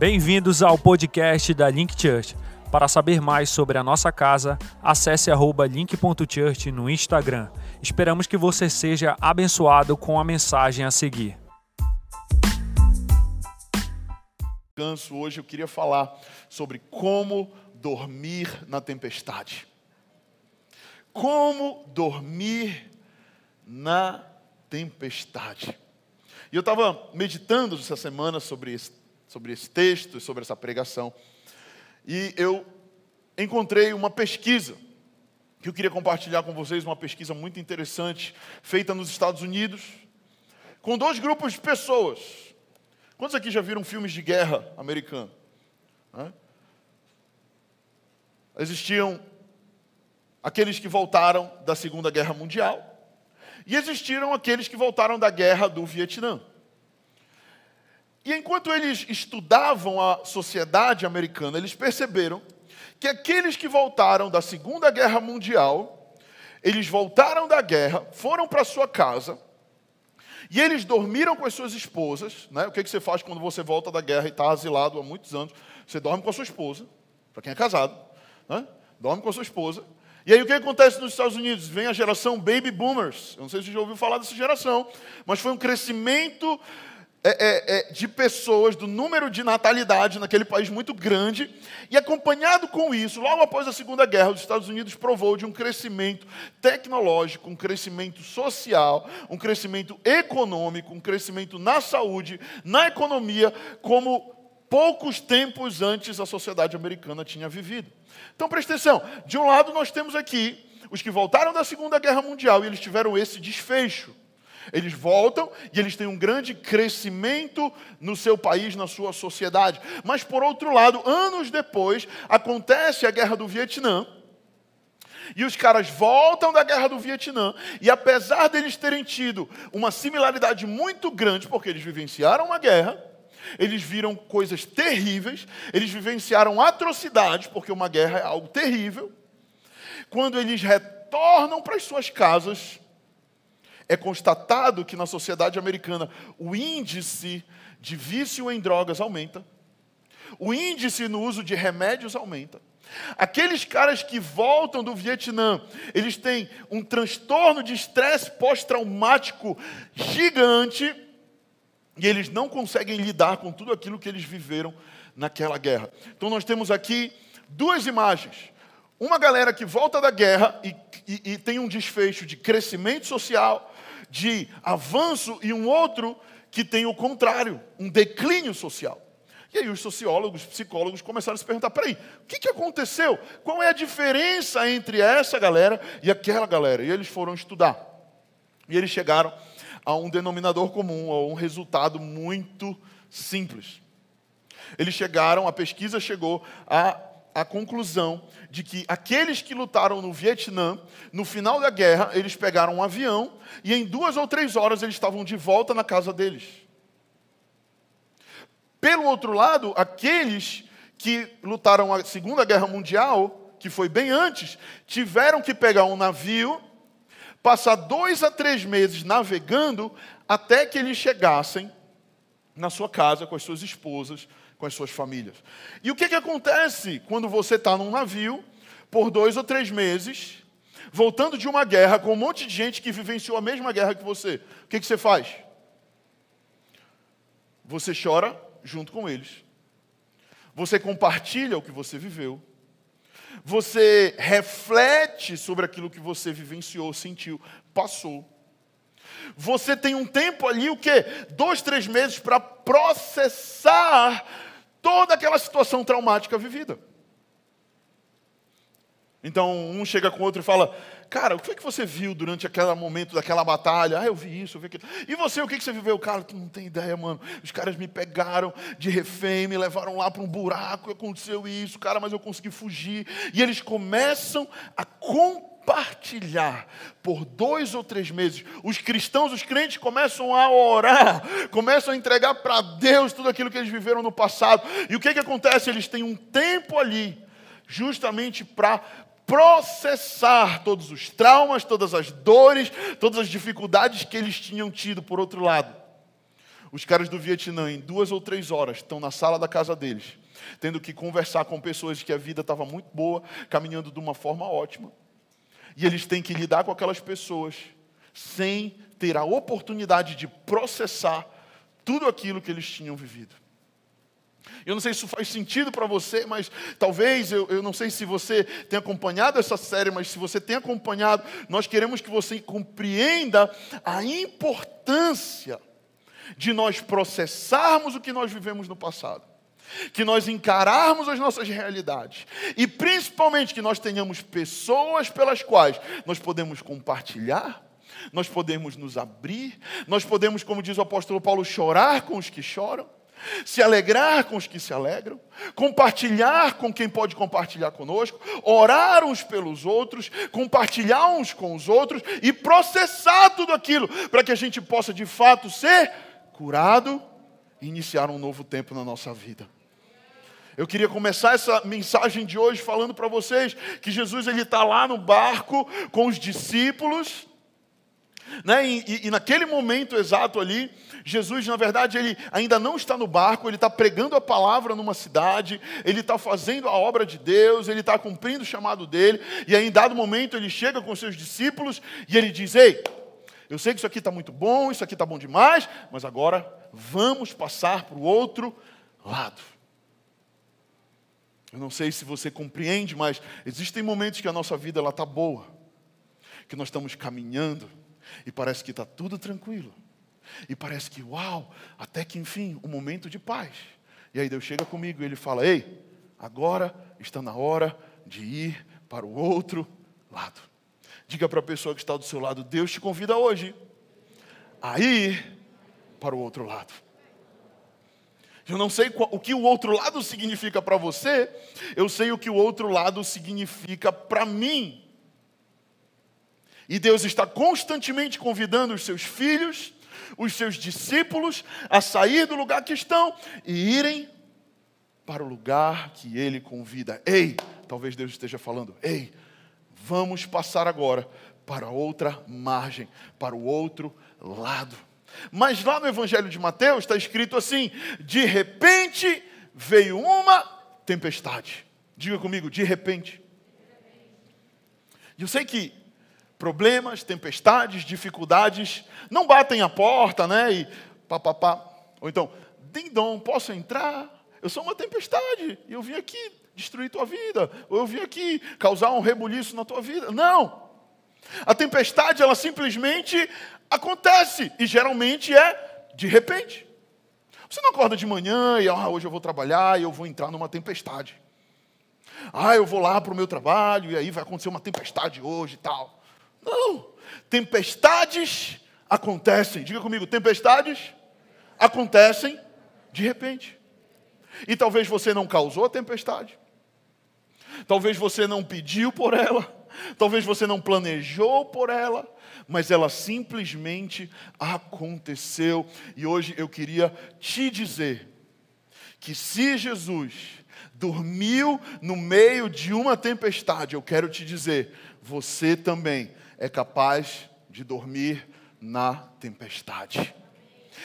Bem-vindos ao podcast da Link Church. Para saber mais sobre a nossa casa, acesse link.church no Instagram. Esperamos que você seja abençoado com a mensagem a seguir. Canso hoje eu queria falar sobre como dormir na tempestade. Como dormir na tempestade. E eu estava meditando essa semana sobre esse sobre esse texto sobre essa pregação. E eu encontrei uma pesquisa que eu queria compartilhar com vocês, uma pesquisa muito interessante, feita nos Estados Unidos, com dois grupos de pessoas. Quantos aqui já viram filmes de guerra americano? Existiam aqueles que voltaram da Segunda Guerra Mundial e existiram aqueles que voltaram da Guerra do Vietnã. E enquanto eles estudavam a sociedade americana, eles perceberam que aqueles que voltaram da Segunda Guerra Mundial, eles voltaram da guerra, foram para sua casa, e eles dormiram com as suas esposas. Né? O que, que você faz quando você volta da guerra e está asilado há muitos anos? Você dorme com a sua esposa, para quem é casado, né? dorme com a sua esposa. E aí o que acontece nos Estados Unidos? Vem a geração Baby Boomers. Eu não sei se você já ouviu falar dessa geração, mas foi um crescimento é, é, é, de pessoas, do número de natalidade naquele país muito grande, e acompanhado com isso, logo após a Segunda Guerra, os Estados Unidos provou de um crescimento tecnológico, um crescimento social, um crescimento econômico, um crescimento na saúde, na economia, como poucos tempos antes a sociedade americana tinha vivido. Então preste atenção: de um lado nós temos aqui os que voltaram da Segunda Guerra Mundial e eles tiveram esse desfecho. Eles voltam e eles têm um grande crescimento no seu país, na sua sociedade. Mas, por outro lado, anos depois, acontece a guerra do Vietnã. E os caras voltam da guerra do Vietnã, e apesar deles terem tido uma similaridade muito grande, porque eles vivenciaram uma guerra, eles viram coisas terríveis, eles vivenciaram atrocidades, porque uma guerra é algo terrível. Quando eles retornam para as suas casas, é constatado que na sociedade americana o índice de vício em drogas aumenta, o índice no uso de remédios aumenta. Aqueles caras que voltam do Vietnã, eles têm um transtorno de estresse pós-traumático gigante e eles não conseguem lidar com tudo aquilo que eles viveram naquela guerra. Então nós temos aqui duas imagens. Uma galera que volta da guerra e, e, e tem um desfecho de crescimento social, de avanço e um outro que tem o contrário, um declínio social. E aí os sociólogos, psicólogos começaram a se perguntar: peraí, o que, que aconteceu? Qual é a diferença entre essa galera e aquela galera? E eles foram estudar. E eles chegaram a um denominador comum, a um resultado muito simples. Eles chegaram, a pesquisa chegou a a conclusão de que aqueles que lutaram no Vietnã, no final da guerra, eles pegaram um avião e em duas ou três horas eles estavam de volta na casa deles. Pelo outro lado, aqueles que lutaram a Segunda Guerra Mundial, que foi bem antes, tiveram que pegar um navio, passar dois a três meses navegando até que eles chegassem na sua casa com as suas esposas, com as suas famílias. E o que, que acontece quando você está num navio por dois ou três meses, voltando de uma guerra com um monte de gente que vivenciou a mesma guerra que você? O que, que você faz? Você chora junto com eles. Você compartilha o que você viveu. Você reflete sobre aquilo que você vivenciou, sentiu, passou. Você tem um tempo ali, o quê? Dois, três meses para processar toda aquela situação traumática vivida. Então, um chega com o outro e fala: Cara, o que, é que você viu durante aquele momento daquela batalha? Ah, eu vi isso, eu vi aquilo. E você, o que, você viveu? Cara, tu não tem ideia, mano. Os caras me pegaram de refém, me levaram lá para um buraco, aconteceu isso, cara, mas eu consegui fugir. E eles começam a compartilhar por dois ou três meses. Os cristãos, os crentes começam a orar, começam a entregar para Deus tudo aquilo que eles viveram no passado. E o que, que acontece? Eles têm um tempo ali, justamente para processar todos os traumas, todas as dores, todas as dificuldades que eles tinham tido por outro lado. Os caras do Vietnã, em duas ou três horas, estão na sala da casa deles, tendo que conversar com pessoas que a vida estava muito boa, caminhando de uma forma ótima. E eles têm que lidar com aquelas pessoas sem ter a oportunidade de processar tudo aquilo que eles tinham vivido. Eu não sei se isso faz sentido para você, mas talvez, eu, eu não sei se você tem acompanhado essa série, mas se você tem acompanhado, nós queremos que você compreenda a importância de nós processarmos o que nós vivemos no passado, que nós encararmos as nossas realidades e principalmente que nós tenhamos pessoas pelas quais nós podemos compartilhar, nós podemos nos abrir, nós podemos, como diz o apóstolo Paulo, chorar com os que choram se alegrar com os que se alegram, compartilhar com quem pode compartilhar conosco, orar uns pelos outros, compartilhar uns com os outros e processar tudo aquilo para que a gente possa de fato ser curado e iniciar um novo tempo na nossa vida. Eu queria começar essa mensagem de hoje falando para vocês que Jesus ele está lá no barco com os discípulos, né? E, e, e, naquele momento exato ali, Jesus, na verdade, ele ainda não está no barco, ele está pregando a palavra numa cidade, ele está fazendo a obra de Deus, ele está cumprindo o chamado dele, e aí, em dado momento, ele chega com seus discípulos e ele diz: Ei, eu sei que isso aqui está muito bom, isso aqui está bom demais, mas agora vamos passar para o outro lado. Eu não sei se você compreende, mas existem momentos que a nossa vida está boa, que nós estamos caminhando e parece que está tudo tranquilo. E parece que, uau, até que enfim, um momento de paz. E aí Deus chega comigo e ele fala: Ei, agora está na hora de ir para o outro lado. Diga para a pessoa que está do seu lado: Deus te convida hoje a ir para o outro lado. Eu não sei o que o outro lado significa para você, eu sei o que o outro lado significa para mim. E Deus está constantemente convidando os seus filhos, os seus discípulos, a sair do lugar que estão e irem para o lugar que Ele convida. Ei, talvez Deus esteja falando, ei, vamos passar agora para outra margem, para o outro lado. Mas lá no Evangelho de Mateus está escrito assim: de repente veio uma tempestade. Diga comigo, de repente. Eu sei que problemas, tempestades, dificuldades não batem a porta, né? E papapá. Ou então, dindom, posso entrar? Eu sou uma tempestade e eu vim aqui destruir tua vida. Ou eu vim aqui causar um rebuliço na tua vida. Não. A tempestade, ela simplesmente acontece e geralmente é de repente. Você não acorda de manhã e ah, hoje eu vou trabalhar e eu vou entrar numa tempestade. Ah, eu vou lá para o meu trabalho e aí vai acontecer uma tempestade hoje e tal. Não. Tempestades acontecem. Diga comigo, tempestades acontecem de repente. E talvez você não causou a tempestade. Talvez você não pediu por ela. Talvez você não planejou por ela. Mas ela simplesmente aconteceu. E hoje eu queria te dizer que se Jesus dormiu no meio de uma tempestade, eu quero te dizer, você também é capaz de dormir na tempestade.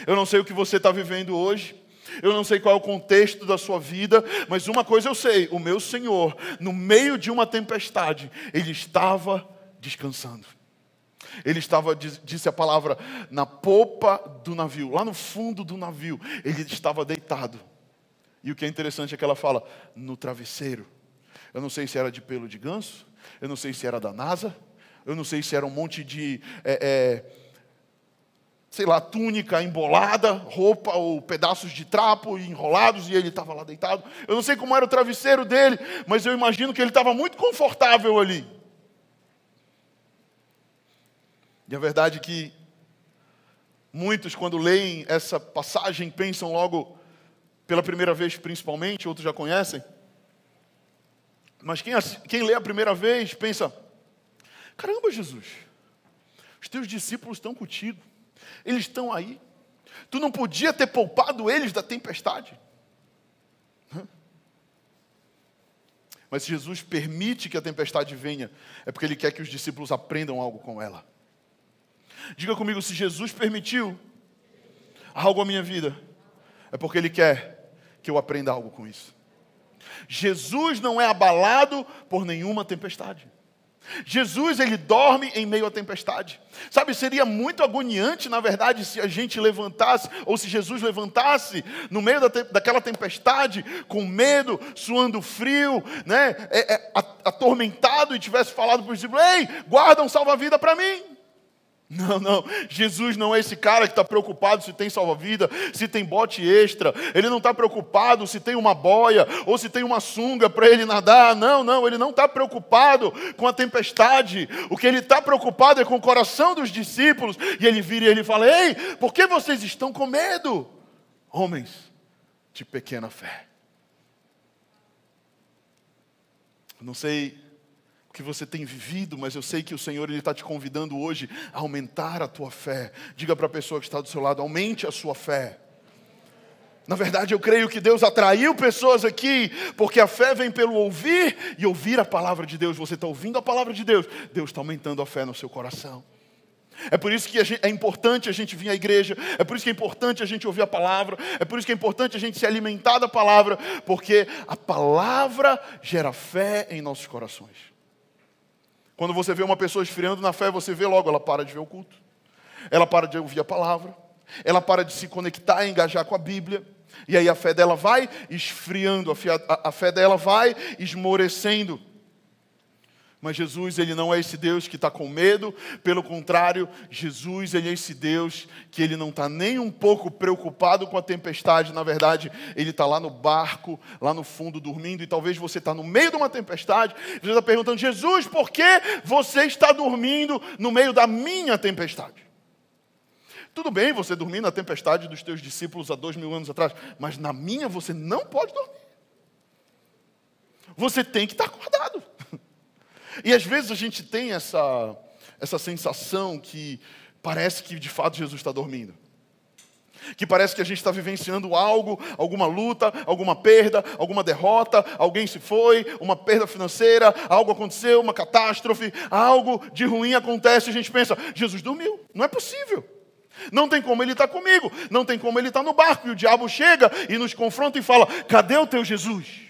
Eu não sei o que você está vivendo hoje. Eu não sei qual é o contexto da sua vida, mas uma coisa eu sei: o meu Senhor, no meio de uma tempestade, ele estava descansando. Ele estava, disse a palavra, na popa do navio, lá no fundo do navio, ele estava deitado. E o que é interessante é que ela fala, no travesseiro. Eu não sei se era de pelo de ganso, eu não sei se era da NASA, eu não sei se era um monte de, é, é, sei lá, túnica embolada, roupa ou pedaços de trapo enrolados e ele estava lá deitado. Eu não sei como era o travesseiro dele, mas eu imagino que ele estava muito confortável ali. E a verdade é que muitos, quando leem essa passagem, pensam logo, pela primeira vez principalmente, outros já conhecem. Mas quem, quem lê a primeira vez pensa, Caramba, Jesus, os teus discípulos estão contigo, eles estão aí. Tu não podia ter poupado eles da tempestade. Mas se Jesus permite que a tempestade venha, é porque Ele quer que os discípulos aprendam algo com ela. Diga comigo, se Jesus permitiu, algo à minha vida, é porque Ele quer que eu aprenda algo com isso. Jesus não é abalado por nenhuma tempestade. Jesus, ele dorme em meio à tempestade. Sabe, seria muito agoniante, na verdade, se a gente levantasse, ou se Jesus levantasse no meio da te daquela tempestade, com medo, suando frio, né, é, é, atormentado, e tivesse falado para os discípulos: Ei, guarda um salva-vida para mim. Não, não. Jesus não é esse cara que está preocupado se tem salva-vida, se tem bote extra. Ele não está preocupado se tem uma boia ou se tem uma sunga para ele nadar. Não, não. Ele não está preocupado com a tempestade. O que ele está preocupado é com o coração dos discípulos. E ele vira e ele fala: Ei, por que vocês estão com medo? Homens de pequena fé. Não sei que você tem vivido, mas eu sei que o Senhor ele está te convidando hoje a aumentar a tua fé. Diga para a pessoa que está do seu lado: aumente a sua fé. Na verdade, eu creio que Deus atraiu pessoas aqui, porque a fé vem pelo ouvir e ouvir a palavra de Deus. Você está ouvindo a palavra de Deus, Deus está aumentando a fé no seu coração. É por isso que gente, é importante a gente vir à igreja, é por isso que é importante a gente ouvir a palavra, é por isso que é importante a gente se alimentar da palavra, porque a palavra gera fé em nossos corações. Quando você vê uma pessoa esfriando na fé, você vê logo, ela para de ver o culto, ela para de ouvir a palavra, ela para de se conectar e engajar com a Bíblia, e aí a fé dela vai esfriando, a fé, a, fé dela vai esmorecendo. Mas Jesus, ele não é esse Deus que está com medo, pelo contrário, Jesus, ele é esse Deus que ele não está nem um pouco preocupado com a tempestade, na verdade, ele está lá no barco, lá no fundo, dormindo, e talvez você está no meio de uma tempestade, você está perguntando, Jesus, por que você está dormindo no meio da minha tempestade? Tudo bem você dormir na tempestade dos teus discípulos há dois mil anos atrás, mas na minha você não pode dormir. Você tem que estar acordado. E às vezes a gente tem essa, essa sensação que parece que de fato Jesus está dormindo. Que parece que a gente está vivenciando algo, alguma luta, alguma perda, alguma derrota, alguém se foi, uma perda financeira, algo aconteceu, uma catástrofe, algo de ruim acontece e a gente pensa: Jesus dormiu, não é possível. Não tem como ele estar tá comigo, não tem como ele estar tá no barco. E o diabo chega e nos confronta e fala: cadê o teu Jesus?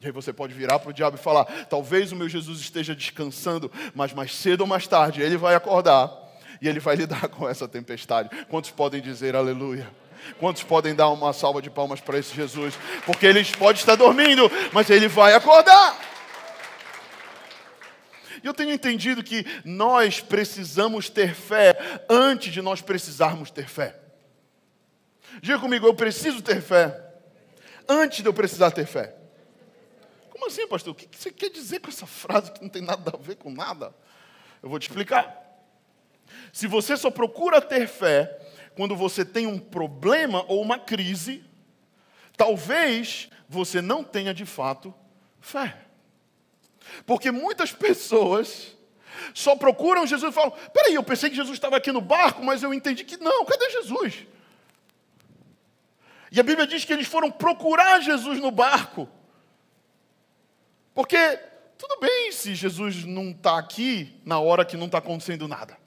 E aí você pode virar para o diabo e falar: talvez o meu Jesus esteja descansando, mas mais cedo ou mais tarde ele vai acordar e ele vai lidar com essa tempestade. Quantos podem dizer aleluia? Quantos podem dar uma salva de palmas para esse Jesus? Porque ele pode estar dormindo, mas ele vai acordar. E eu tenho entendido que nós precisamos ter fé antes de nós precisarmos ter fé. Diga comigo, eu preciso ter fé antes de eu precisar ter fé. Como assim, pastor? O que você quer dizer com essa frase que não tem nada a ver com nada? Eu vou te explicar. Se você só procura ter fé quando você tem um problema ou uma crise, talvez você não tenha de fato fé. Porque muitas pessoas só procuram Jesus e falam: peraí, eu pensei que Jesus estava aqui no barco, mas eu entendi que não, cadê Jesus? E a Bíblia diz que eles foram procurar Jesus no barco. Porque tudo bem se Jesus não está aqui na hora que não está acontecendo nada.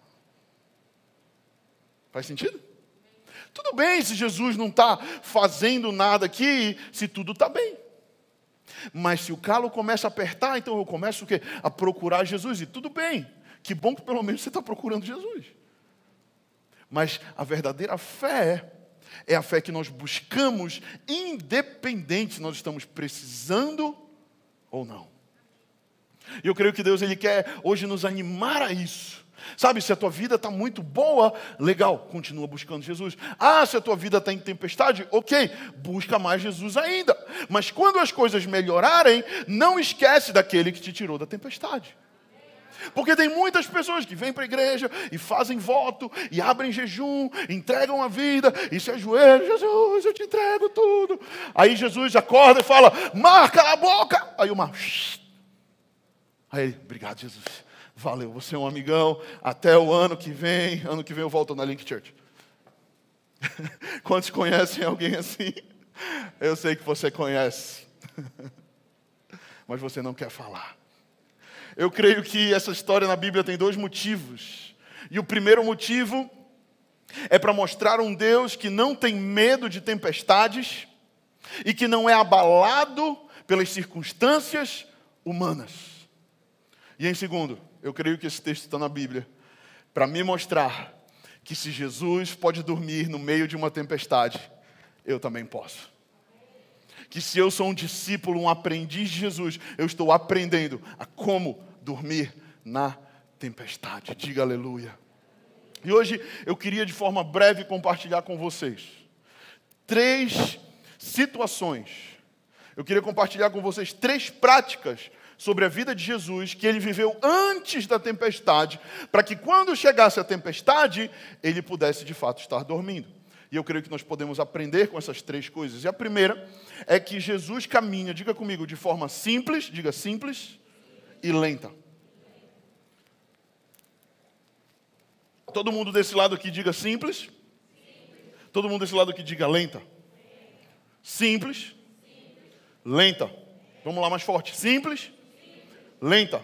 Faz sentido? Tudo bem se Jesus não está fazendo nada aqui, se tudo está bem. Mas se o calo começa a apertar, então eu começo o quê? A procurar Jesus. E tudo bem. Que bom que pelo menos você está procurando Jesus. Mas a verdadeira fé é a fé que nós buscamos, independente se nós estamos precisando ou não. E eu creio que Deus ele quer hoje nos animar a isso. Sabe, se a tua vida está muito boa, legal, continua buscando Jesus. Ah, se a tua vida está em tempestade, ok, busca mais Jesus ainda. Mas quando as coisas melhorarem, não esquece daquele que te tirou da tempestade. Porque tem muitas pessoas que vêm para a igreja e fazem voto, e abrem jejum, entregam a vida, e se ajoelham, Jesus, eu te entrego tudo. Aí Jesus acorda e fala, marca a boca. Aí o mar, Aí obrigado, Jesus. Valeu, você é um amigão. Até o ano que vem. Ano que vem eu volto na Link Church. Quantos conhecem alguém assim? Eu sei que você conhece. Mas você não quer falar. Eu creio que essa história na Bíblia tem dois motivos. E o primeiro motivo É para mostrar um Deus que não tem medo de tempestades e que não é abalado pelas circunstâncias humanas. E em segundo, eu creio que esse texto está na Bíblia para me mostrar que se Jesus pode dormir no meio de uma tempestade, eu também posso. Que se eu sou um discípulo, um aprendiz de Jesus, eu estou aprendendo a como dormir na tempestade. Diga aleluia. E hoje eu queria de forma breve compartilhar com vocês três situações. Eu queria compartilhar com vocês três práticas sobre a vida de Jesus que ele viveu antes da tempestade, para que quando chegasse a tempestade, ele pudesse de fato estar dormindo. E eu creio que nós podemos aprender com essas três coisas. E a primeira é que Jesus caminha, diga comigo, de forma simples, diga simples e lenta. Todo mundo desse lado aqui diga simples. Todo mundo desse lado aqui diga lenta. Simples. Lenta. Vamos lá mais forte. Simples. Lenta.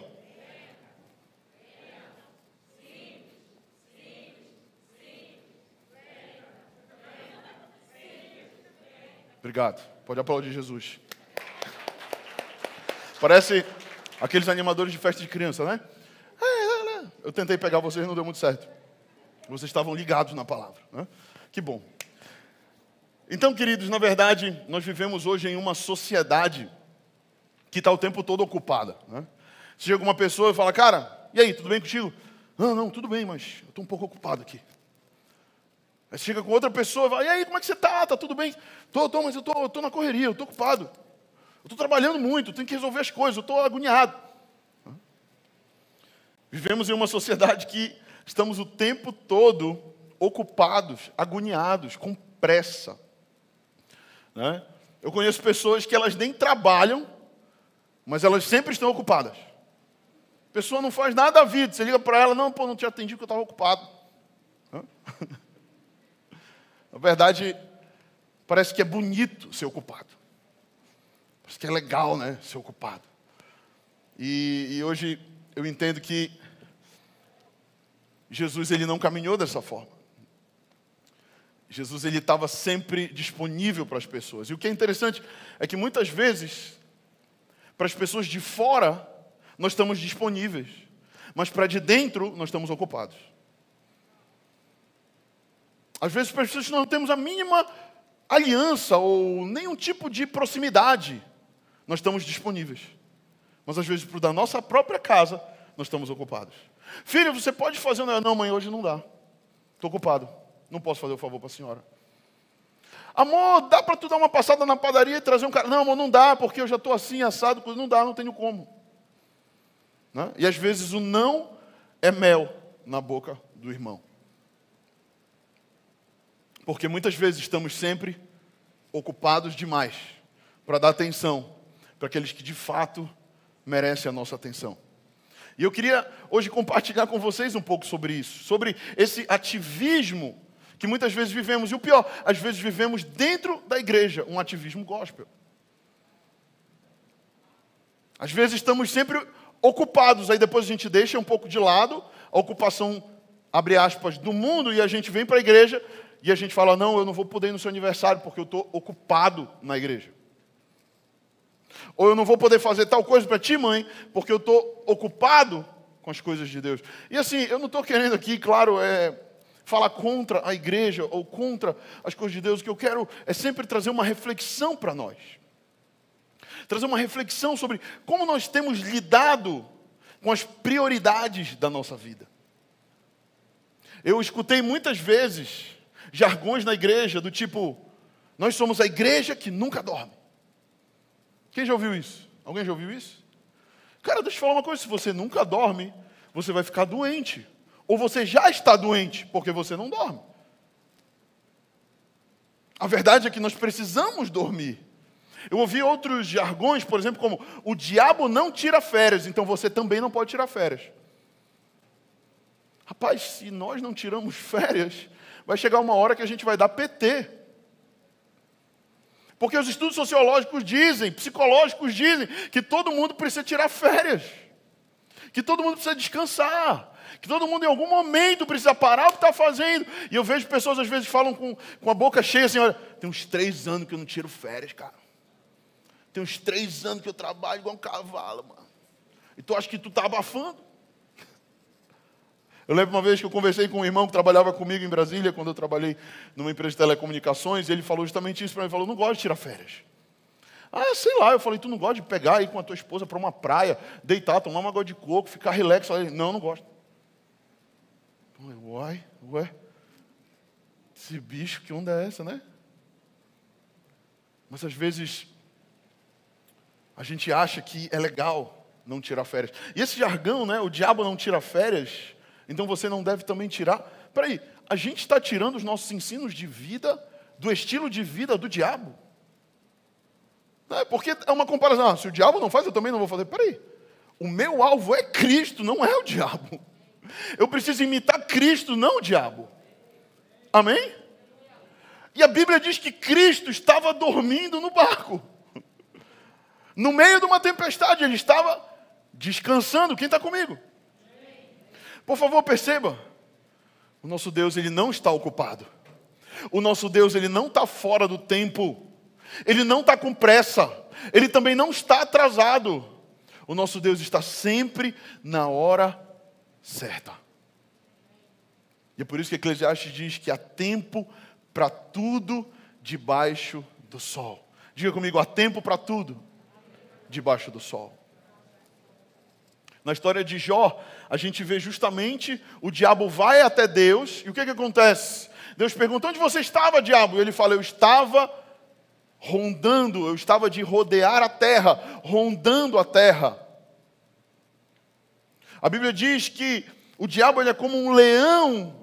Obrigado. Pode aplaudir Jesus. Parece aqueles animadores de festa de criança, né? Eu tentei pegar vocês, não deu muito certo. Vocês estavam ligados na palavra. Né? Que bom. Então, queridos, na verdade, nós vivemos hoje em uma sociedade que está o tempo todo ocupada. Né? Se chega uma pessoa e fala, cara, e aí, tudo bem contigo? Não, não, tudo bem, mas eu estou um pouco ocupado aqui. Aí chega com outra pessoa e fala, e aí, como é que você está? Está tudo bem? Estou, mas eu estou, estou na correria, eu estou ocupado. Eu estou trabalhando muito, tenho que resolver as coisas, eu estou agoniado. Vivemos em uma sociedade que estamos o tempo todo ocupados, agoniados, com pressa. Né? Eu conheço pessoas que elas nem trabalham, mas elas sempre estão ocupadas. A pessoa não faz nada da vida, você liga para ela, não, pô, não te atendi porque eu estava ocupado. Na verdade, parece que é bonito ser ocupado. Parece que é legal, né, ser ocupado. E, e hoje eu entendo que Jesus ele não caminhou dessa forma. Jesus ele estava sempre disponível para as pessoas. E o que é interessante é que muitas vezes para as pessoas de fora nós estamos disponíveis, mas para de dentro nós estamos ocupados. Às vezes pessoas não temos a mínima aliança ou nenhum tipo de proximidade, nós estamos disponíveis. Mas às vezes para da nossa própria casa nós estamos ocupados. Filho, você pode fazer um Não, mãe, hoje não dá. Estou ocupado. Não posso fazer o favor para a senhora. Amor, dá para tu dar uma passada na padaria e trazer um cara? Não, amor, não dá, porque eu já estou assim, assado. Não dá, não tenho como. Né? E às vezes o não é mel na boca do irmão. Porque muitas vezes estamos sempre ocupados demais para dar atenção para aqueles que de fato merecem a nossa atenção. E eu queria hoje compartilhar com vocês um pouco sobre isso, sobre esse ativismo que muitas vezes vivemos. E o pior, às vezes vivemos dentro da igreja um ativismo gospel. Às vezes estamos sempre ocupados, aí depois a gente deixa um pouco de lado a ocupação, abre aspas, do mundo e a gente vem para a igreja e a gente fala: não, eu não vou poder ir no seu aniversário porque eu estou ocupado na igreja. Ou eu não vou poder fazer tal coisa para ti, mãe, porque eu estou ocupado com as coisas de Deus. E assim, eu não estou querendo aqui, claro, é, falar contra a igreja ou contra as coisas de Deus. O que eu quero é sempre trazer uma reflexão para nós. Trazer uma reflexão sobre como nós temos lidado com as prioridades da nossa vida. Eu escutei muitas vezes jargões na igreja do tipo: nós somos a igreja que nunca dorme. Quem já ouviu isso? Alguém já ouviu isso? Cara, deixa eu falar uma coisa: se você nunca dorme, você vai ficar doente. Ou você já está doente, porque você não dorme. A verdade é que nós precisamos dormir. Eu ouvi outros jargões, por exemplo, como o diabo não tira férias, então você também não pode tirar férias. Rapaz, se nós não tiramos férias, vai chegar uma hora que a gente vai dar PT. Porque os estudos sociológicos dizem, psicológicos dizem, que todo mundo precisa tirar férias, que todo mundo precisa descansar. Que todo mundo em algum momento precisa parar o que está fazendo. E eu vejo pessoas às vezes falam com, com a boca cheia assim: olha, tem uns três anos que eu não tiro férias, cara. Tem uns três anos que eu trabalho igual um cavalo, mano. E tu acha que tu está abafando? Eu lembro uma vez que eu conversei com um irmão que trabalhava comigo em Brasília, quando eu trabalhei numa empresa de telecomunicações, e ele falou justamente isso para mim. Ele falou: não gosto de tirar férias. Ah, sei lá. Eu falei: tu não gosta de pegar aí com a tua esposa para uma praia, deitar, tomar uma água de coco, ficar relax? Eu falei: não, não gosto. Falei: uai, ué. Esse bicho, que onda é essa, né? Mas às vezes a gente acha que é legal não tirar férias. E esse jargão, né? O diabo não tira férias, então você não deve também tirar. Peraí, a gente está tirando os nossos ensinos de vida do estilo de vida do diabo. É, porque é uma comparação. Ah, se o diabo não faz, eu também não vou fazer. Peraí, o meu alvo é Cristo, não é o diabo. Eu preciso imitar Cristo, não o diabo. Amém? E a Bíblia diz que Cristo estava dormindo no barco. No meio de uma tempestade, ele estava descansando. Quem está comigo? Por favor, perceba. O nosso Deus, ele não está ocupado. O nosso Deus, ele não está fora do tempo. Ele não está com pressa. Ele também não está atrasado. O nosso Deus está sempre na hora certa. E é por isso que Eclesiastes diz que há tempo para tudo debaixo do sol. Diga comigo, há tempo para tudo debaixo do sol. Na história de Jó, a gente vê justamente o diabo vai até Deus, e o que, que acontece? Deus pergunta: onde você estava, diabo? E ele fala: eu estava rondando, eu estava de rodear a terra, rondando a terra. A Bíblia diz que o diabo é como um leão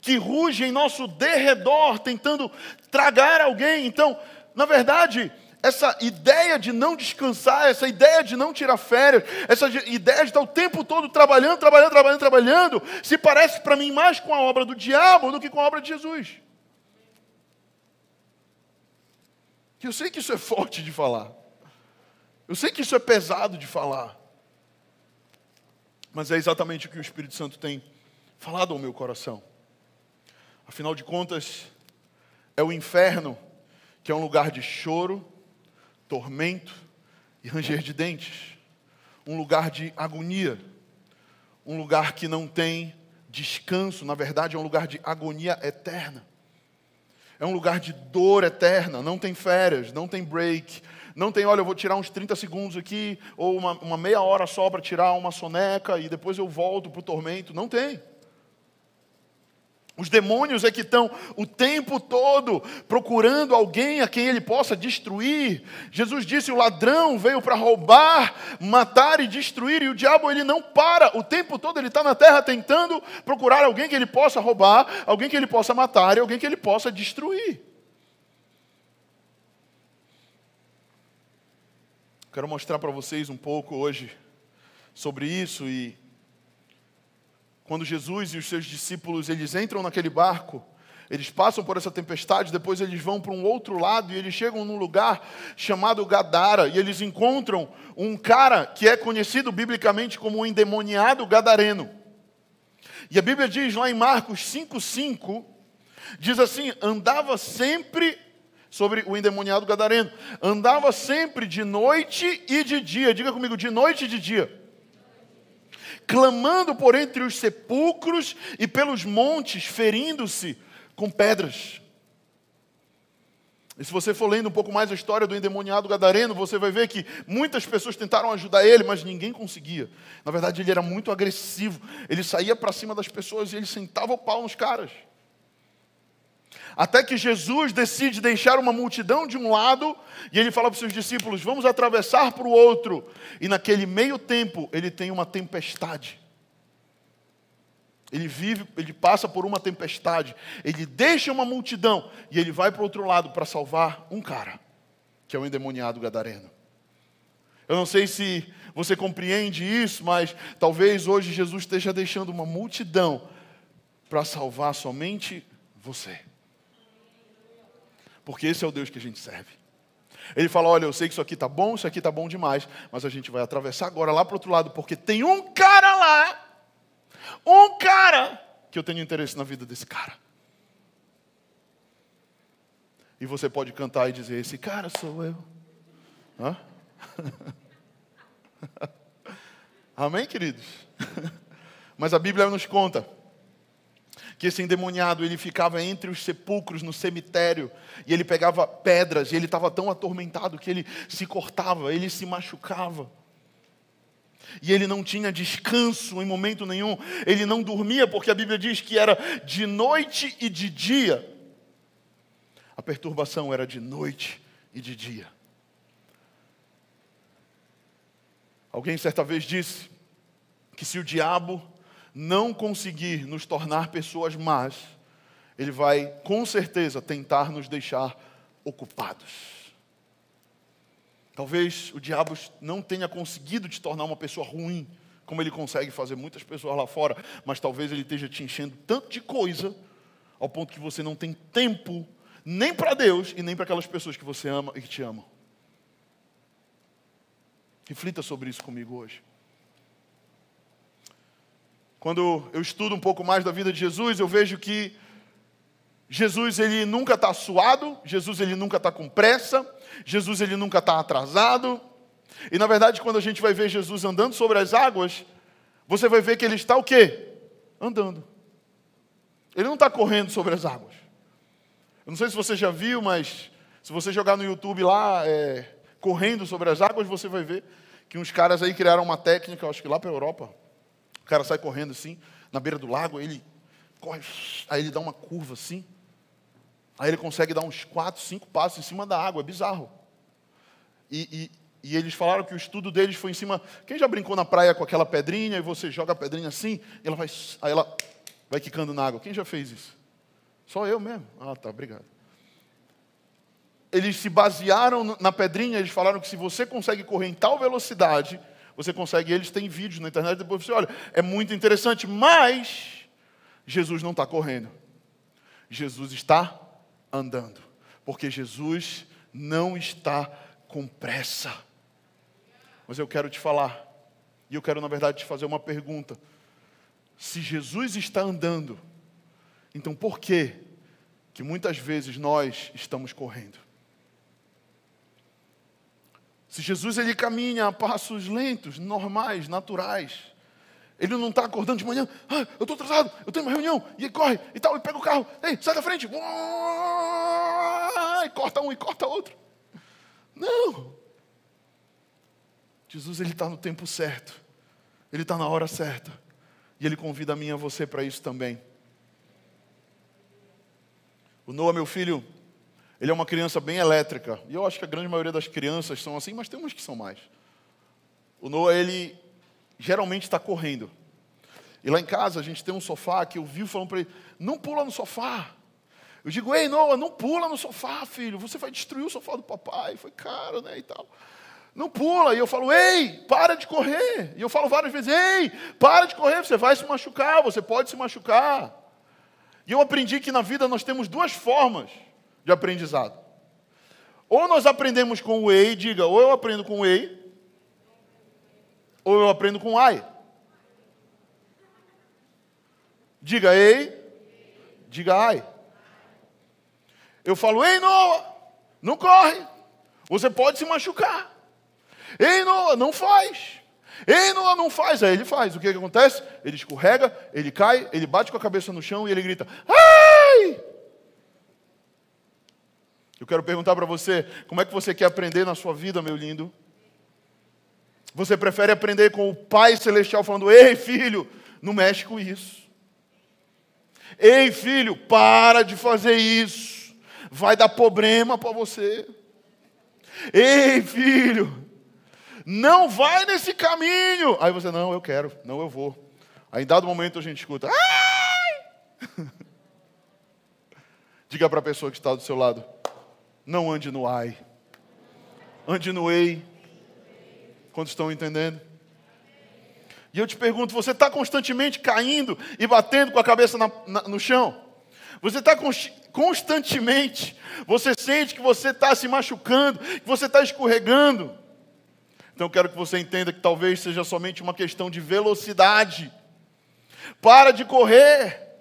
que ruge em nosso derredor, tentando tragar alguém. Então, na verdade, essa ideia de não descansar, essa ideia de não tirar férias, essa ideia de estar o tempo todo trabalhando, trabalhando, trabalhando, trabalhando, se parece para mim mais com a obra do diabo do que com a obra de Jesus. Eu sei que isso é forte de falar. Eu sei que isso é pesado de falar. Mas é exatamente o que o Espírito Santo tem falado ao meu coração. Afinal de contas, é o inferno que é um lugar de choro, tormento e ranger de dentes, um lugar de agonia, um lugar que não tem descanso, na verdade é um lugar de agonia eterna. É um lugar de dor eterna, não tem férias, não tem break, não tem, olha, eu vou tirar uns 30 segundos aqui, ou uma, uma meia hora só para tirar uma soneca e depois eu volto para o tormento. Não tem. Os demônios é que estão o tempo todo procurando alguém a quem ele possa destruir. Jesus disse: o ladrão veio para roubar, matar e destruir, e o diabo ele não para, o tempo todo ele está na terra tentando procurar alguém que ele possa roubar, alguém que ele possa matar e alguém que ele possa destruir. Quero mostrar para vocês um pouco hoje sobre isso e quando Jesus e os seus discípulos eles entram naquele barco, eles passam por essa tempestade, depois eles vão para um outro lado e eles chegam num lugar chamado Gadara e eles encontram um cara que é conhecido biblicamente como o endemoniado gadareno. E a Bíblia diz lá em Marcos 5:5 diz assim: andava sempre sobre o endemoniado gadareno, andava sempre de noite e de dia. Diga comigo, de noite e de dia clamando por entre os sepulcros e pelos montes, ferindo-se com pedras. E se você for lendo um pouco mais a história do endemoniado gadareno, você vai ver que muitas pessoas tentaram ajudar ele, mas ninguém conseguia. Na verdade, ele era muito agressivo. Ele saía para cima das pessoas e ele sentava o pau nos caras. Até que Jesus decide deixar uma multidão de um lado e ele fala para os seus discípulos: Vamos atravessar para o outro. E naquele meio tempo ele tem uma tempestade. Ele vive, ele passa por uma tempestade, ele deixa uma multidão e ele vai para o outro lado para salvar um cara, que é o endemoniado gadareno. Eu não sei se você compreende isso, mas talvez hoje Jesus esteja deixando uma multidão para salvar somente você. Porque esse é o Deus que a gente serve. Ele fala: Olha, eu sei que isso aqui está bom, isso aqui está bom demais, mas a gente vai atravessar agora lá para o outro lado, porque tem um cara lá, Um cara que eu tenho interesse na vida desse cara. E você pode cantar e dizer: Esse cara sou eu. Hã? Amém, queridos? Mas a Bíblia nos conta que esse endemoniado ele ficava entre os sepulcros no cemitério e ele pegava pedras e ele estava tão atormentado que ele se cortava, ele se machucava. E ele não tinha descanso em momento nenhum, ele não dormia, porque a Bíblia diz que era de noite e de dia. A perturbação era de noite e de dia. Alguém certa vez disse que se o diabo não conseguir nos tornar pessoas más, ele vai com certeza tentar nos deixar ocupados. Talvez o diabo não tenha conseguido te tornar uma pessoa ruim, como ele consegue fazer muitas pessoas lá fora, mas talvez ele esteja te enchendo tanto de coisa, ao ponto que você não tem tempo nem para Deus e nem para aquelas pessoas que você ama e que te amam. Reflita sobre isso comigo hoje. Quando eu estudo um pouco mais da vida de Jesus, eu vejo que Jesus ele nunca está suado, Jesus ele nunca está com pressa, Jesus ele nunca está atrasado. E na verdade, quando a gente vai ver Jesus andando sobre as águas, você vai ver que ele está o quê? Andando. Ele não está correndo sobre as águas. Eu não sei se você já viu, mas se você jogar no YouTube lá, é, correndo sobre as águas, você vai ver que uns caras aí criaram uma técnica, acho que lá para a Europa, o cara sai correndo assim, na beira do lago, ele corre, aí ele dá uma curva assim. Aí ele consegue dar uns quatro, cinco passos em cima da água, é bizarro. E, e, e, eles falaram que o estudo deles foi em cima. Quem já brincou na praia com aquela pedrinha e você joga a pedrinha assim, e ela vai, aí ela vai quicando na água? Quem já fez isso? Só eu mesmo? Ah, tá, obrigado. Eles se basearam na pedrinha, eles falaram que se você consegue correr em tal velocidade, você consegue, eles têm vídeos na internet, depois você olha, é muito interessante, mas Jesus não está correndo. Jesus está andando, porque Jesus não está com pressa. Mas eu quero te falar, e eu quero, na verdade, te fazer uma pergunta. Se Jesus está andando, então por que que muitas vezes nós estamos correndo? Se Jesus ele caminha a passos lentos, normais, naturais, ele não está acordando de manhã, ah, eu estou atrasado, eu tenho uma reunião, e ele corre e tal, e pega o carro, ei, sai da frente, e corta um e corta outro. Não. Jesus ele está no tempo certo, ele está na hora certa, e ele convida a mim e a você para isso também. O Noah, meu filho, ele é uma criança bem elétrica. E eu acho que a grande maioria das crianças são assim, mas tem umas que são mais. O Noah, ele geralmente está correndo. E lá em casa a gente tem um sofá que eu vivo falando para ele: não pula no sofá. Eu digo, ei, Noah, não pula no sofá, filho. Você vai destruir o sofá do papai. Foi caro, né? E tal. Não pula. E eu falo, ei, para de correr. E eu falo várias vezes, ei, para de correr, você vai se machucar, você pode se machucar. E eu aprendi que na vida nós temos duas formas de aprendizado. Ou nós aprendemos com o EI, diga, ou eu aprendo com o EI, ou eu aprendo com o AI. Diga ei, diga ai. Eu falo, ei Noah, não corre, você pode se machucar. Ei Noah, não faz. Ei Noah, não faz. Aí ele faz. O que, que acontece? Ele escorrega, ele cai, ele bate com a cabeça no chão e ele grita, ai! Eu quero perguntar para você, como é que você quer aprender na sua vida, meu lindo? Você prefere aprender com o Pai Celestial falando: Ei, filho, não mexe com isso. Ei, filho, para de fazer isso. Vai dar problema para você. Ei, filho, não vai nesse caminho. Aí você, não, eu quero, não, eu vou. Aí, em dado momento, a gente escuta: Ai! Diga para a pessoa que está do seu lado: não ande no ai. Ande no ei. Quando estão entendendo? E eu te pergunto: você está constantemente caindo e batendo com a cabeça na, na, no chão? Você está constantemente, você sente que você está se machucando, que você está escorregando. Então quero que você entenda que talvez seja somente uma questão de velocidade. Para de correr.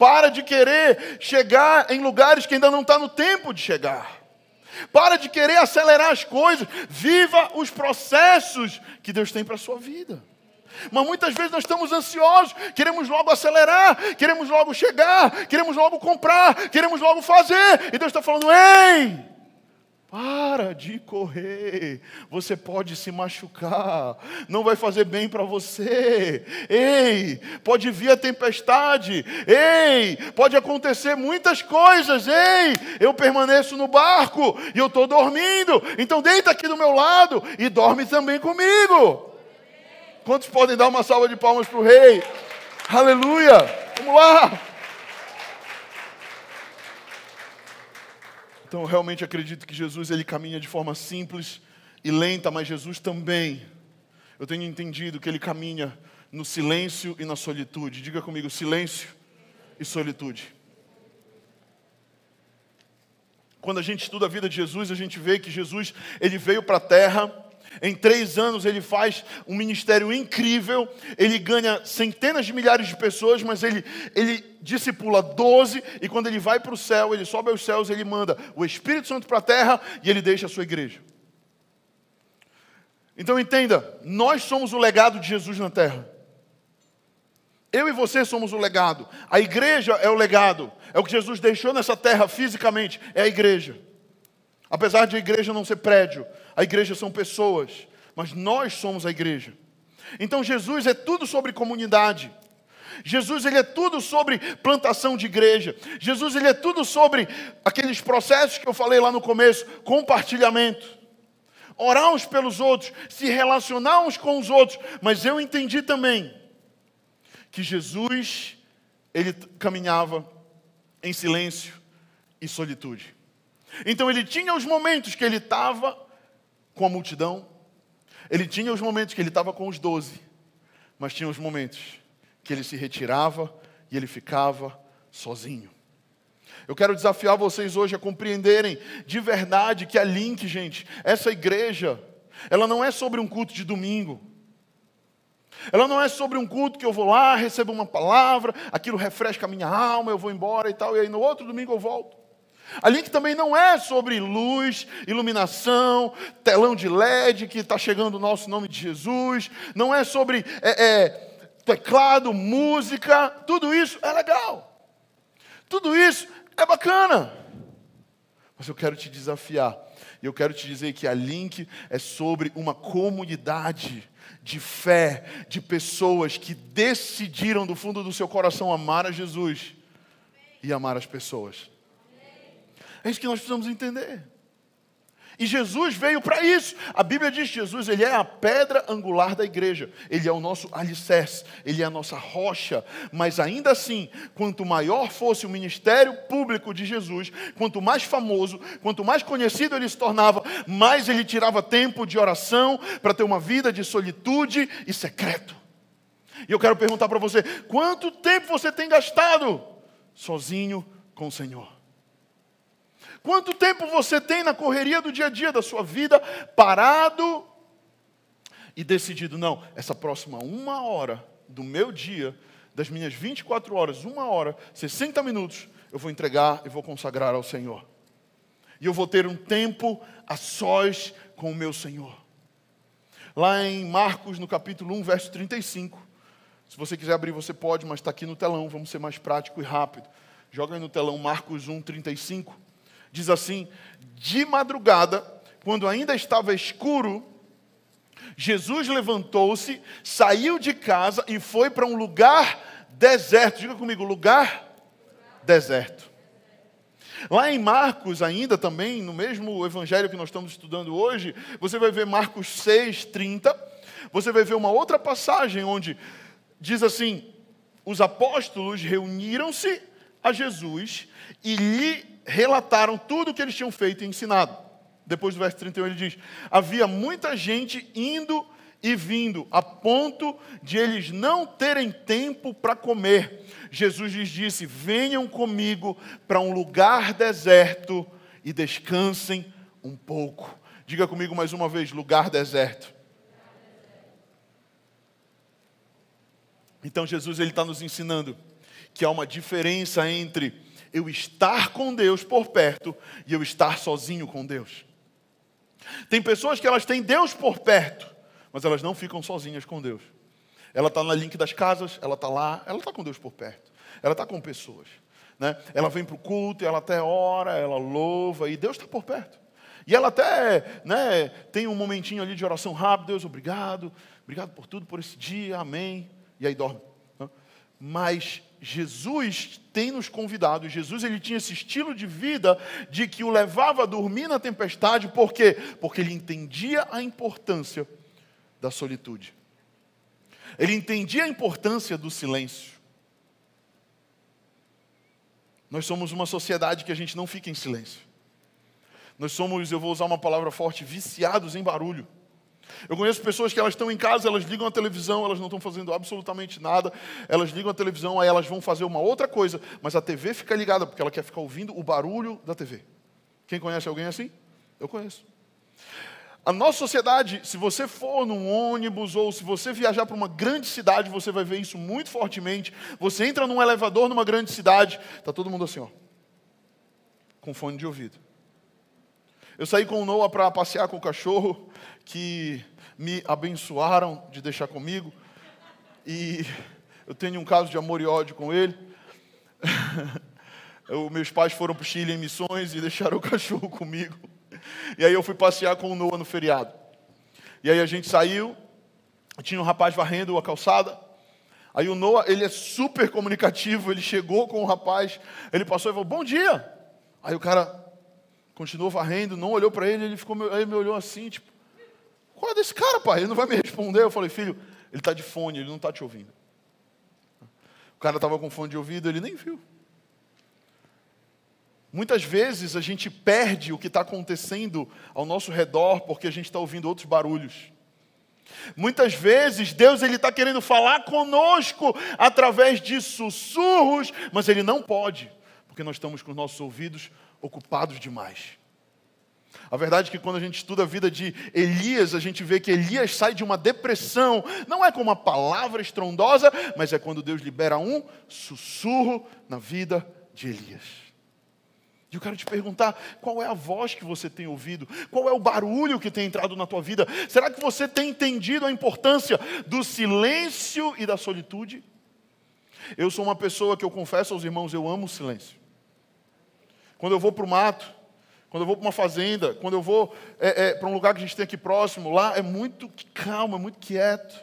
Para de querer chegar em lugares que ainda não está no tempo de chegar. Para de querer acelerar as coisas. Viva os processos que Deus tem para a sua vida. Mas muitas vezes nós estamos ansiosos, queremos logo acelerar, queremos logo chegar, queremos logo comprar, queremos logo fazer. E Deus está falando: ei, para de correr, você pode se machucar, não vai fazer bem para você. Ei, pode vir a tempestade. Ei, pode acontecer muitas coisas. Ei, eu permaneço no barco e eu estou dormindo. Então deita aqui do meu lado e dorme também comigo. Quantos podem dar uma salva de palmas para o rei? Aleluia! Vamos lá! Então, eu realmente acredito que Jesus ele caminha de forma simples e lenta, mas Jesus também. Eu tenho entendido que ele caminha no silêncio e na solitude. Diga comigo, silêncio e solitude. Quando a gente estuda a vida de Jesus, a gente vê que Jesus ele veio para a terra em três anos ele faz um ministério incrível, ele ganha centenas de milhares de pessoas, mas ele, ele discipula doze, e quando ele vai para o céu, ele sobe aos céus, ele manda o Espírito Santo para a terra e ele deixa a sua igreja. Então entenda, nós somos o legado de Jesus na terra. Eu e você somos o legado. A igreja é o legado. É o que Jesus deixou nessa terra fisicamente. É a igreja. Apesar de a igreja não ser prédio, a igreja são pessoas, mas nós somos a igreja. Então Jesus é tudo sobre comunidade. Jesus ele é tudo sobre plantação de igreja. Jesus ele é tudo sobre aqueles processos que eu falei lá no começo, compartilhamento. Orar uns pelos outros, se relacionar uns com os outros, mas eu entendi também que Jesus ele caminhava em silêncio e solitude. Então ele tinha os momentos que ele estava com a multidão, ele tinha os momentos que ele estava com os doze, mas tinha os momentos que ele se retirava e ele ficava sozinho. Eu quero desafiar vocês hoje a compreenderem de verdade que a Link, gente, essa igreja, ela não é sobre um culto de domingo. Ela não é sobre um culto que eu vou lá, recebo uma palavra, aquilo refresca a minha alma, eu vou embora e tal, e aí no outro domingo eu volto. A Link também não é sobre luz, iluminação, telão de LED que está chegando o nosso nome de Jesus. Não é sobre é, é, teclado, música. Tudo isso é legal. Tudo isso é bacana. Mas eu quero te desafiar. E eu quero te dizer que a Link é sobre uma comunidade de fé, de pessoas que decidiram do fundo do seu coração amar a Jesus e amar as pessoas. É isso que nós precisamos entender. E Jesus veio para isso. A Bíblia diz que Jesus ele é a pedra angular da igreja. Ele é o nosso alicerce, ele é a nossa rocha. Mas ainda assim, quanto maior fosse o ministério público de Jesus, quanto mais famoso, quanto mais conhecido ele se tornava, mais ele tirava tempo de oração para ter uma vida de solitude e secreto. E eu quero perguntar para você: quanto tempo você tem gastado sozinho com o Senhor? Quanto tempo você tem na correria do dia a dia da sua vida, parado e decidido, não, essa próxima uma hora do meu dia, das minhas 24 horas, uma hora, 60 minutos, eu vou entregar e vou consagrar ao Senhor. E eu vou ter um tempo a sós com o meu Senhor. Lá em Marcos, no capítulo 1, verso 35. Se você quiser abrir, você pode, mas está aqui no telão, vamos ser mais prático e rápido. Joga aí no telão Marcos 1, 35 diz assim: De madrugada, quando ainda estava escuro, Jesus levantou-se, saiu de casa e foi para um lugar deserto. Diga comigo, lugar deserto. Lá em Marcos, ainda também, no mesmo evangelho que nós estamos estudando hoje, você vai ver Marcos 6, 30. Você vai ver uma outra passagem onde diz assim: os apóstolos reuniram-se a Jesus e lhe relataram tudo o que eles tinham feito e ensinado. Depois do verso 31 ele diz: Havia muita gente indo e vindo, a ponto de eles não terem tempo para comer. Jesus lhes disse: Venham comigo para um lugar deserto e descansem um pouco. Diga comigo mais uma vez: lugar deserto. Então Jesus ele está nos ensinando que há uma diferença entre eu estar com Deus por perto e eu estar sozinho com Deus. Tem pessoas que elas têm Deus por perto, mas elas não ficam sozinhas com Deus. Ela está na link das casas, ela está lá, ela está com Deus por perto. Ela está com pessoas. Né? Ela vem para o culto, ela até ora, ela louva, e Deus está por perto. E ela até né, tem um momentinho ali de oração rápido, Deus, obrigado, obrigado por tudo, por esse dia, amém. E aí dorme. Né? Mas Jesus tem nos convidado, Jesus ele tinha esse estilo de vida de que o levava a dormir na tempestade, por quê? Porque ele entendia a importância da solitude. Ele entendia a importância do silêncio. Nós somos uma sociedade que a gente não fica em silêncio. Nós somos, eu vou usar uma palavra forte, viciados em barulho. Eu conheço pessoas que elas estão em casa, elas ligam a televisão, elas não estão fazendo absolutamente nada, elas ligam a televisão, aí elas vão fazer uma outra coisa, mas a TV fica ligada porque ela quer ficar ouvindo o barulho da TV. Quem conhece alguém assim? Eu conheço. A nossa sociedade, se você for num ônibus ou se você viajar para uma grande cidade, você vai ver isso muito fortemente. Você entra num elevador numa grande cidade, está todo mundo assim, ó, com fone de ouvido. Eu saí com o Noah para passear com o cachorro, que me abençoaram de deixar comigo. E eu tenho um caso de amor e ódio com ele. eu, meus pais foram para o Chile em missões e deixaram o cachorro comigo. E aí eu fui passear com o Noah no feriado. E aí a gente saiu, tinha um rapaz varrendo a calçada. Aí o Noah, ele é super comunicativo, ele chegou com o rapaz, ele passou e falou, bom dia. Aí o cara continuou varrendo, não olhou para ele, ele ficou, ele me olhou assim, tipo, qual é desse cara, pai? Ele não vai me responder. Eu falei, filho, ele está de fone, ele não está te ouvindo. O cara estava com fone de ouvido, ele nem viu. Muitas vezes a gente perde o que está acontecendo ao nosso redor porque a gente está ouvindo outros barulhos. Muitas vezes Deus ele está querendo falar conosco através de sussurros, mas ele não pode, porque nós estamos com os nossos ouvidos ocupados demais. A verdade é que quando a gente estuda a vida de Elias, a gente vê que Elias sai de uma depressão, não é com uma palavra estrondosa, mas é quando Deus libera um sussurro na vida de Elias. E eu quero te perguntar: qual é a voz que você tem ouvido? Qual é o barulho que tem entrado na tua vida? Será que você tem entendido a importância do silêncio e da solitude? Eu sou uma pessoa que eu confesso aos irmãos, eu amo o silêncio. Quando eu vou para o mato, quando eu vou para uma fazenda, quando eu vou é, é, para um lugar que a gente tem aqui próximo, lá é muito calmo, é muito quieto.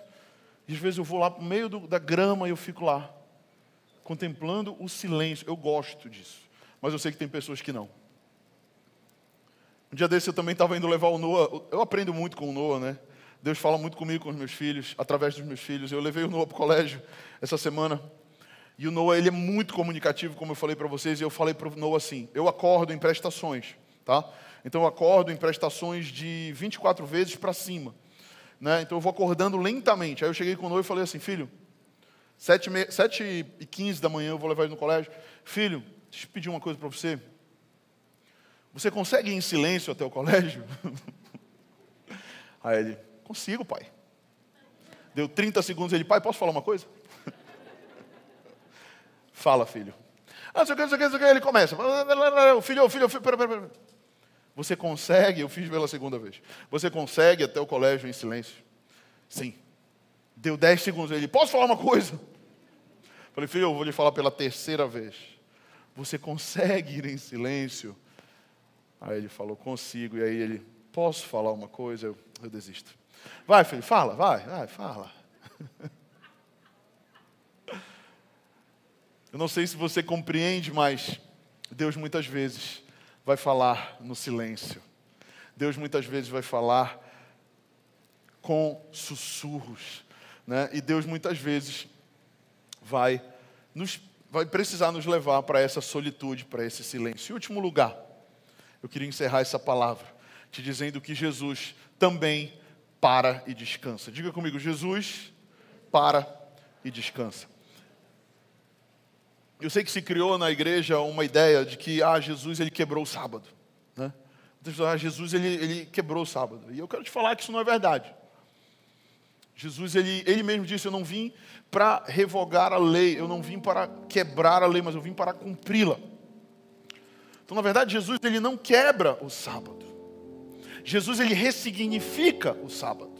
E às vezes eu vou lá no meio do, da grama e eu fico lá, contemplando o silêncio. Eu gosto disso mas eu sei que tem pessoas que não. Um dia desse eu também estava indo levar o Noah. Eu aprendo muito com o Noah, né? Deus fala muito comigo com os meus filhos, através dos meus filhos. Eu levei o Noah para o colégio essa semana. E o Noah, ele é muito comunicativo, como eu falei para vocês. E eu falei para o Noah assim: eu acordo em prestações, tá? Então eu acordo em prestações de 24 vezes para cima. Né? Então eu vou acordando lentamente. Aí eu cheguei com o Noah e falei assim: filho, 7 e 15 da manhã eu vou levar ele no colégio. Filho, Deixa eu pedir uma coisa para você. Você consegue ir em silêncio até o colégio? Aí ele, consigo, pai. Deu 30 segundos, ele, pai, posso falar uma coisa? Fala, filho. Ah, sei o que, sei o que, sei o que. Ele começa. Filho, filho, filho, pera, pera, pera. Você consegue, eu fiz pela segunda vez. Você consegue até o colégio em silêncio? Sim. Deu 10 segundos, ele, posso falar uma coisa? Falei, filho, eu vou lhe falar pela terceira vez. Você consegue ir em silêncio? Aí ele falou, consigo. E aí ele, posso falar uma coisa? Eu, eu desisto. Vai, filho, fala, vai, vai, fala. Eu não sei se você compreende, mas Deus muitas vezes vai falar no silêncio. Deus muitas vezes vai falar com sussurros. Né? E Deus muitas vezes vai nos vai precisar nos levar para essa solitude, para esse silêncio. Em último lugar, eu queria encerrar essa palavra te dizendo que Jesus também para e descansa. Diga comigo, Jesus para e descansa. Eu sei que se criou na igreja uma ideia de que ah, Jesus ele quebrou o sábado. Né? Ah, Jesus ele, ele quebrou o sábado. E eu quero te falar que isso não é verdade. Jesus, ele, ele mesmo disse: Eu não vim para revogar a lei, eu não vim para quebrar a lei, mas eu vim para cumpri-la. Então, na verdade, Jesus ele não quebra o sábado. Jesus ele ressignifica o sábado.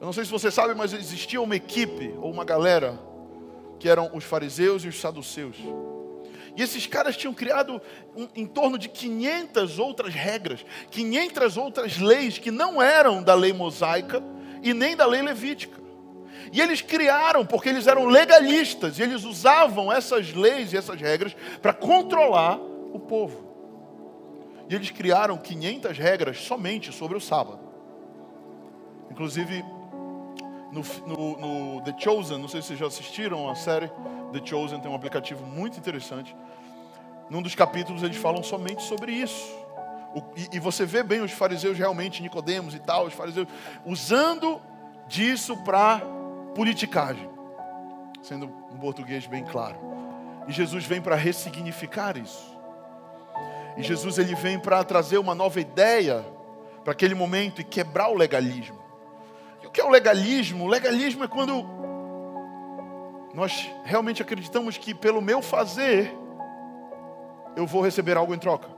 Eu não sei se você sabe, mas existia uma equipe ou uma galera que eram os fariseus e os saduceus. E esses caras tinham criado em torno de 500 outras regras, 500 outras leis que não eram da lei mosaica e nem da lei levítica. E eles criaram, porque eles eram legalistas, e eles usavam essas leis e essas regras para controlar o povo. E eles criaram 500 regras somente sobre o sábado. Inclusive, no, no, no, The Chosen, não sei se vocês já assistiram a série The Chosen, tem um aplicativo muito interessante. Num dos capítulos eles falam somente sobre isso. O, e, e, você vê bem os fariseus realmente, Nicodemos e tal, os fariseus, usando disso para politicagem. Sendo um português bem claro. E Jesus vem para ressignificar isso. E Jesus ele vem para trazer uma nova ideia para aquele momento e quebrar o legalismo. Que é o legalismo? O legalismo é quando nós realmente acreditamos que pelo meu fazer eu vou receber algo em troca.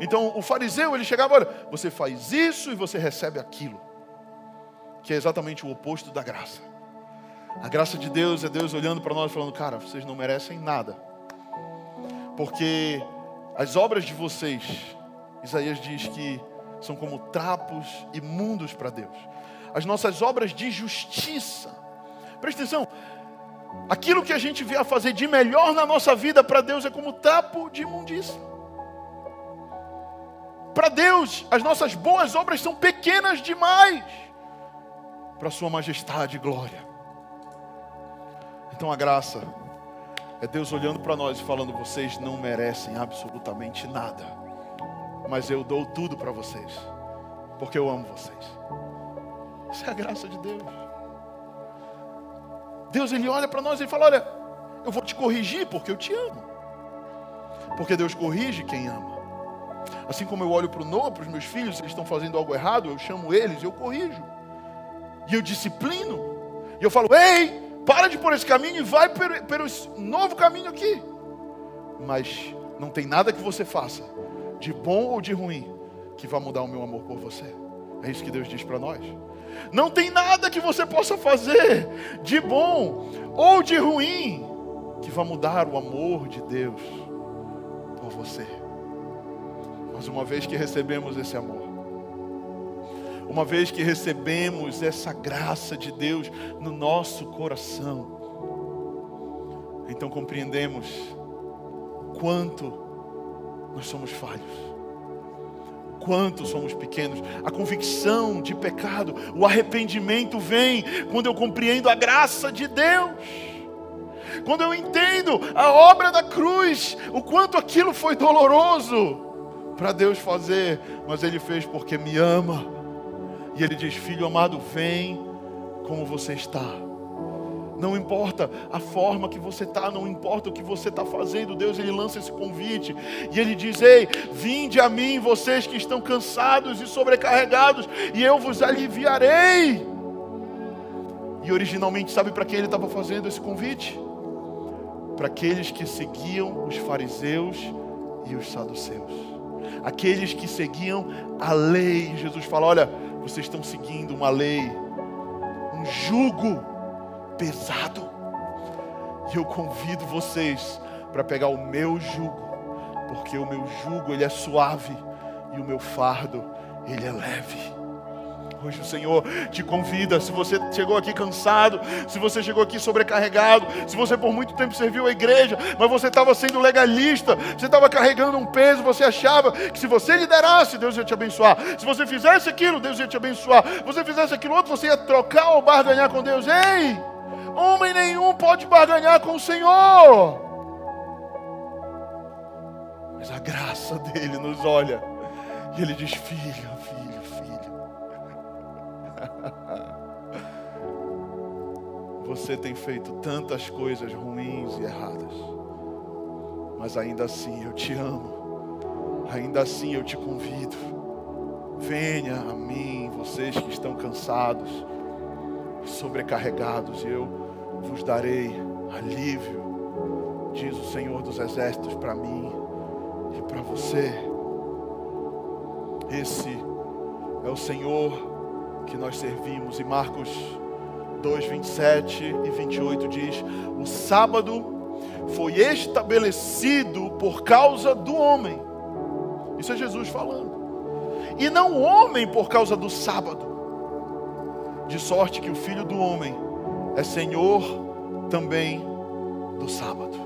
Então o fariseu ele chegava, olha, você faz isso e você recebe aquilo, que é exatamente o oposto da graça. A graça de Deus é Deus olhando para nós falando, cara, vocês não merecem nada, porque as obras de vocês, Isaías diz que são como trapos imundos para Deus. As nossas obras de justiça, presta atenção, aquilo que a gente vier a fazer de melhor na nossa vida para Deus é como trapo de imundícia. Para Deus, as nossas boas obras são pequenas demais para Sua majestade e glória. Então a graça é Deus olhando para nós e falando: vocês não merecem absolutamente nada, mas eu dou tudo para vocês, porque eu amo vocês. Isso é a graça de Deus. Deus ele olha para nós e fala: olha, eu vou te corrigir porque eu te amo. Porque Deus corrige quem ama. Assim como eu olho para o Noah, para os meus filhos, se eles estão fazendo algo errado, eu chamo eles, eu corrijo. E eu disciplino. E eu falo: ei, para de por esse caminho e vai pelo, pelo novo caminho aqui. Mas não tem nada que você faça, de bom ou de ruim, que vá mudar o meu amor por você. É isso que Deus diz para nós. Não tem nada que você possa fazer de bom ou de ruim que vá mudar o amor de Deus por você. Mas uma vez que recebemos esse amor, uma vez que recebemos essa graça de Deus no nosso coração, então compreendemos quanto nós somos falhos, quanto somos pequenos. A convicção de pecado, o arrependimento vem quando eu compreendo a graça de Deus. Quando eu entendo a obra da cruz, o quanto aquilo foi doloroso para Deus fazer, mas Ele fez porque me ama e ele diz: Filho amado, vem como você está. Não importa a forma que você está, não importa o que você está fazendo, Deus ele lança esse convite e ele diz: Ei, vinde a mim, vocês que estão cansados e sobrecarregados, e eu vos aliviarei. E originalmente, sabe para quem ele estava fazendo esse convite? Para aqueles que seguiam os fariseus e os saduceus, aqueles que seguiam a lei. Jesus fala: Olha vocês estão seguindo uma lei, um jugo pesado. E eu convido vocês para pegar o meu jugo, porque o meu jugo ele é suave e o meu fardo ele é leve. Hoje o Senhor te convida. Se você chegou aqui cansado, se você chegou aqui sobrecarregado, se você por muito tempo serviu a igreja, mas você estava sendo legalista, você estava carregando um peso, você achava que se você liderasse, Deus ia te abençoar. Se você fizesse aquilo, Deus ia te abençoar. Se você fizesse aquilo outro, você ia trocar ou barganhar com Deus. Ei! Homem nenhum pode barganhar com o Senhor. Mas a graça dele nos olha e ele diz: Filho, filho Você tem feito tantas coisas ruins e erradas, mas ainda assim eu te amo, ainda assim eu te convido. Venha a mim, vocês que estão cansados, sobrecarregados, e eu vos darei alívio, diz o Senhor dos Exércitos para mim e para você. Esse é o Senhor que nós servimos. E Marcos 2, 27 e 28 diz: O sábado foi estabelecido por causa do homem. Isso é Jesus falando. E não o homem por causa do sábado. De sorte que o filho do homem é Senhor também do sábado.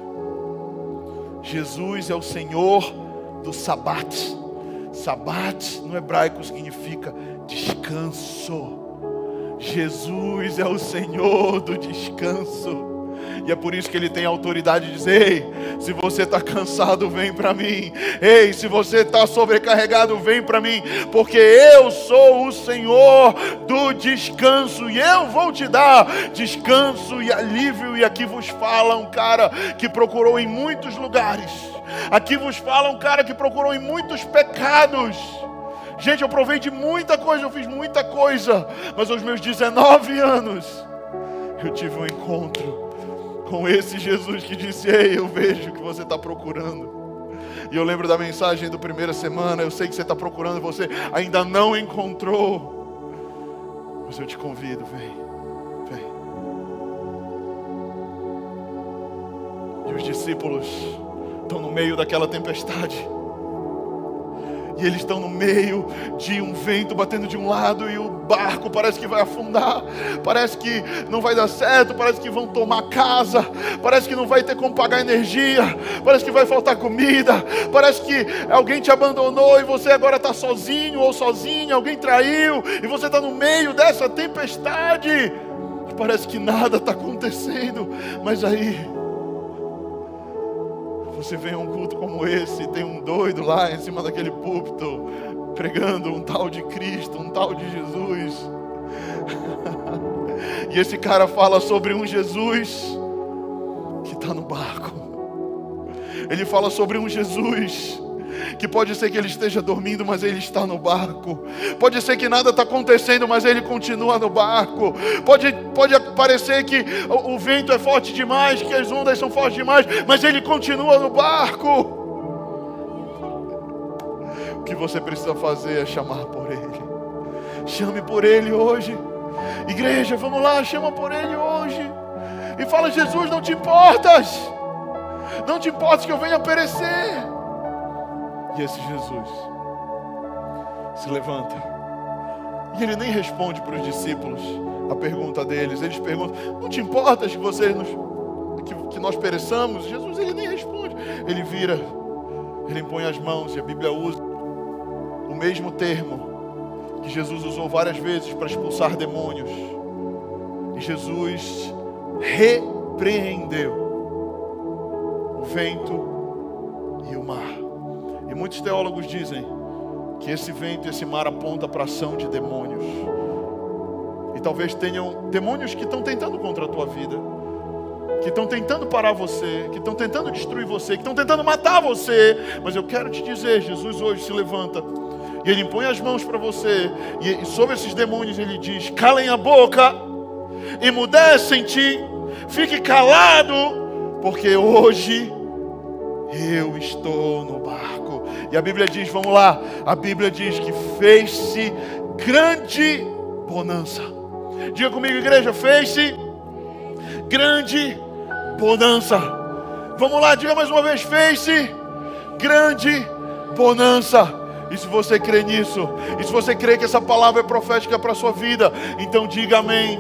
Jesus é o Senhor do sabat. Sabat no hebraico significa descanso. Jesus é o Senhor do descanso. E é por isso que ele tem autoridade de dizer: Ei, se você está cansado, vem para mim. Ei, se você está sobrecarregado, vem para mim. Porque eu sou o Senhor do descanso. E eu vou te dar descanso e alívio. E aqui vos fala um cara que procurou em muitos lugares. Aqui vos fala um cara que procurou em muitos pecados. Gente, eu provei de muita coisa, eu fiz muita coisa. Mas aos meus 19 anos, eu tive um encontro com esse Jesus que disse: Ei, eu vejo o que você está procurando. E eu lembro da mensagem do primeira semana. Eu sei que você está procurando, você ainda não encontrou. Mas eu te convido, vem, vem. E os discípulos estão no meio daquela tempestade e eles estão no meio de um vento batendo de um lado e o barco parece que vai afundar, parece que não vai dar certo, parece que vão tomar casa, parece que não vai ter como pagar energia, parece que vai faltar comida, parece que alguém te abandonou e você agora está sozinho ou sozinha, alguém traiu e você está no meio dessa tempestade. Parece que nada está acontecendo, mas aí você vem a um culto como esse, tem um doido lá em cima daquele púlpito, pregando um tal de Cristo, um tal de Jesus. e esse cara fala sobre um Jesus que está no barco. Ele fala sobre um Jesus que pode ser que ele esteja dormindo, mas ele está no barco. Pode ser que nada está acontecendo, mas ele continua no barco. Pode, pode parecer que o, o vento é forte demais, que as ondas são fortes demais, mas ele continua no barco. O que você precisa fazer é chamar por ele. Chame por ele hoje. Igreja, vamos lá, chama por ele hoje. E fala: Jesus, não te importas. Não te importas que eu venha perecer. E esse Jesus se levanta. E ele nem responde para os discípulos a pergunta deles. Eles perguntam: Não te importas que vocês nos, que, que nós pereçamos? Jesus ele nem responde. Ele vira, ele impõe as mãos e a Bíblia usa o mesmo termo que Jesus usou várias vezes para expulsar demônios. E Jesus repreendeu o vento e o mar. E muitos teólogos dizem que esse vento, esse mar aponta para a ação de demônios. E talvez tenham demônios que estão tentando contra a tua vida, que estão tentando parar você, que estão tentando destruir você, que estão tentando matar você. Mas eu quero te dizer, Jesus hoje se levanta e ele impõe as mãos para você e sobre esses demônios ele diz: calem a boca, emudecem-te, fique calado, porque hoje eu estou no barco. E a Bíblia diz, vamos lá, a Bíblia diz que fez-se grande bonança. Diga comigo, igreja, fez-se grande bonança. Vamos lá, diga mais uma vez, fez-se grande bonança. E se você crê nisso, e se você crê que essa palavra é profética para a sua vida, então diga amém.